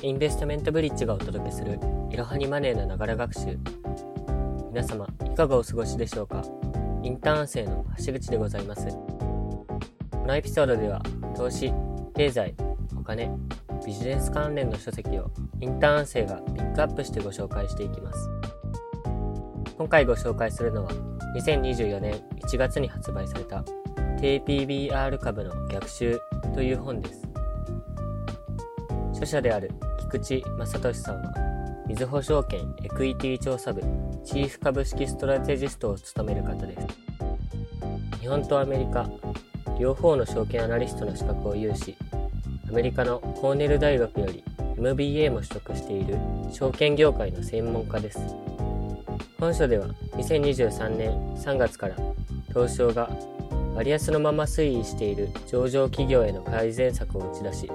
インベストメントブリッジがお届けするいろはにマネーのながら学習。皆様いかがお過ごしでしょうか？インターン生の橋口でございます。このエピソードでは投資経済お金ビジネス関連の書籍をインターン生がピックアップしてご紹介していきます。今回ご紹介するのは2024年1月に発売された低 PBR 株の逆襲という本です。著者である菊池正俊さんは、みずほ証券エクイティ調査部チーフ株式ストラテジストを務める方です。日本とアメリカ、両方の証券アナリストの資格を有し、アメリカのコーネル大学より MBA も取得している証券業界の専門家です。本書では2023年3月から東証が割安のまま推移している上場企業への改善策を打ち出し、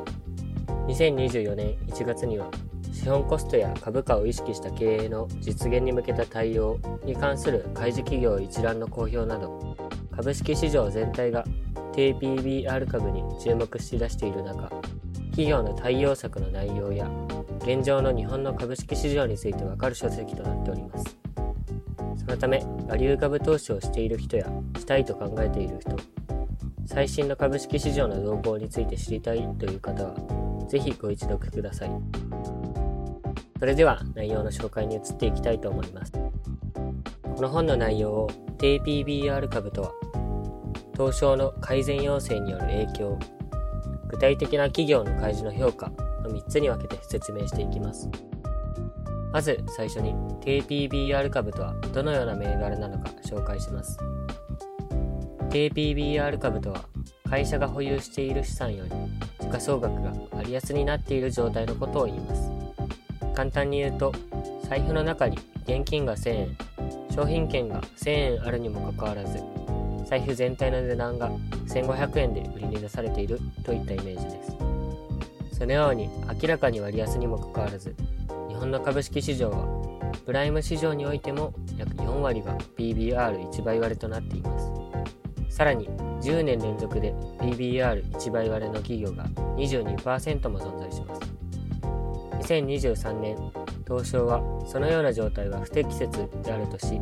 2024年1月には資本コストや株価を意識した経営の実現に向けた対応に関する開示企業一覧の公表など株式市場全体が低 PBR 株に注目し出している中企業の対応策の内容や現状の日本の株式市場についてわかる書籍となっております。そのためバリュー株投資をしている人やしたいと考えている人最新の株式市場の動向について知りたいという方はぜひご一読ください。それでは内容の紹介に移っていきたいと思います。この本の内容を低 PBR 株とは、東証の改善要請による影響、具体的な企業の開示の評価の3つに分けて説明していきます。まず最初に低 PBR 株とはどのような銘柄なのか紹介します。低 PBR 株とは会社が保有している資産より価総額が割安になっている状態のことを言います。簡単に言うと、財布の中に現金が1000円、商品券が1000円あるにもかかわらず、財布全体の値段が1500円で売りに出されているといったイメージです。そのように明らかに割安にもかかわらず、日本の株式市場はプライム市場においても約4割が PBR1 倍割れとなっています。さらに10年連続で PBR1 倍割れの企業が22%も存在します。2023年、東証はそのような状態は不適切であるとし、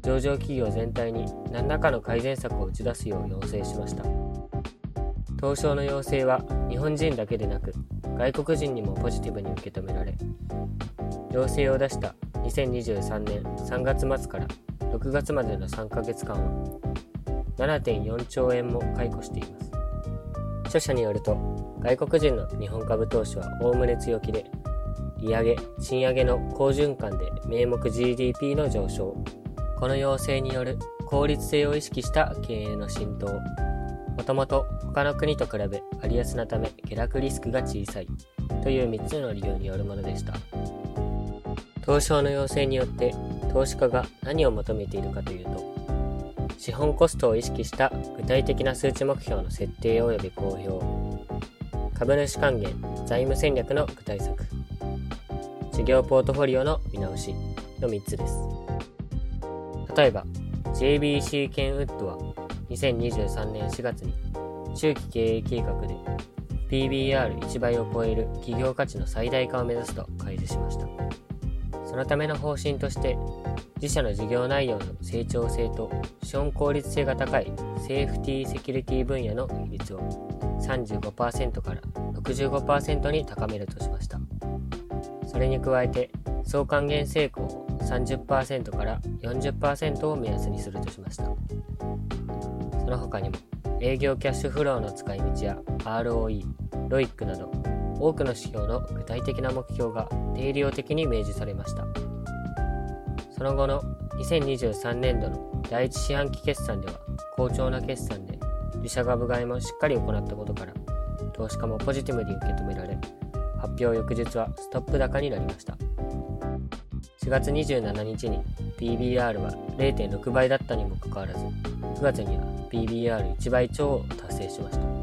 上場企業全体に何らかの改善策を打ち出すよう要請しました。東証の要請は日本人だけでなく外国人にもポジティブに受け止められ、要請を出した2023年3月末から6月までの3ヶ月間は7.4兆円も解雇しています。著者によると、外国人の日本株投資はおおむね強気で、利上げ、賃上げの好循環で名目 GDP の上昇、この要請による効率性を意識した経営の浸透、もともと他の国と比べ割安なため下落リスクが小さいという3つの理由によるものでした。東証の要請によって投資家が何を求めているかというと、資本コストを意識した具体的な数値目標の設定及び公表。株主還元財務戦略の具体策。事業ポートフォリオの見直しの3つです。例えば JBC ケンウッドは2023年4月に中期経営計画で PBR1 倍を超える企業価値の最大化を目指すと開示しました。そのための方針として自社の事業内容の成長性と資本効率性が高いセーフティーセキュリティ分野の比率を35%から65%に高めるとしました。それに加えて総還元成功を30%から40%を目安にするとしました。その他にも営業キャッシュフローの使い道や ROE、ロイックなど多くの指標の具体的な目標が定量的に明示されました。その後の2023年度の第一四半期決算では好調な決算で自社株買いもしっかり行ったことから投資家もポジティブに受け止められ発表翌日はストップ高になりました4月27日に PBR は0.6倍だったにもかかわらず9月には PBR1 倍超を達成しました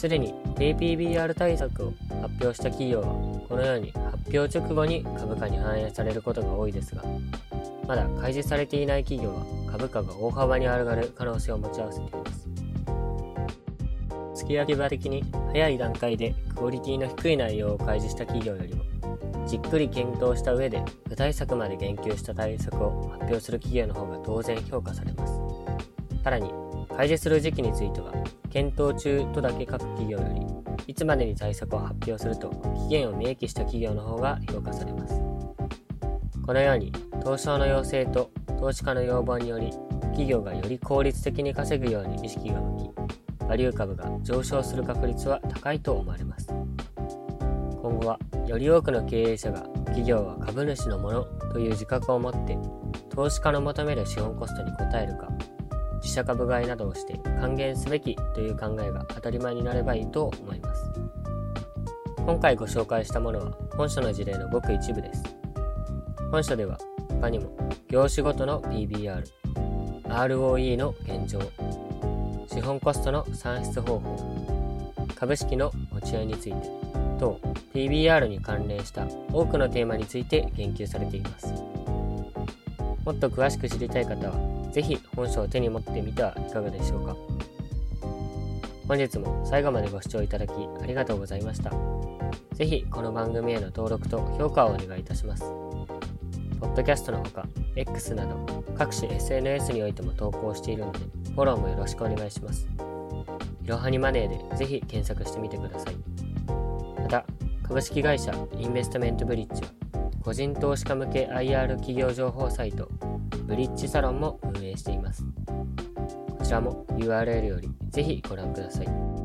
すでに低 PBR 対策を発表した企業はこのように発表直後に株価に反映されることが多いですが、まだ開示されていない企業は株価が大幅に上がる可能性を持ち合わせています。次切り上げ場的に早い段階でクオリティの低い内容を開示した企業よりもじっくり検討した上で具体策まで言及した対策を発表する企業の方が当然評価されます。さらに、開示する時期については、検討中とだけ書く企業より、いつまでに対策を発表すると期限を明記した企業の方が評価されます。このように、東証の要請と投資家の要望により、企業がより効率的に稼ぐように意識が向き、バリュー株が上昇する確率は高いと思われます。今後はより多くの経営者が企業は株主のものという自覚を持って投資家の求める資本コストに応えるか自社株買いなどをして還元すべきという考えが当たり前になればいいと思います今回ご紹介したものは本書の事例のごく一部です本書では他にも業種ごとの PBR ROE の現状資本コストの算出方法株式の持ち合いについてと TBR に関連した多くのテーマについて言及されています。もっと詳しく知りたい方は、ぜひ本書を手に持ってみてはいかがでしょうか。本日も最後までご視聴いただきありがとうございました。ぜひこの番組への登録と評価をお願いいたします。ポッドキャストのほか、X など各種 SNS においても投稿しているので、フォローもよろしくお願いします。いろはにマネーでぜひ検索してみてください。また、株式会社インベストメントブリッジは、個人投資家向け IR 企業情報サイト、ブリッジサロンも営しています。こちらも URL よりぜひご覧ください。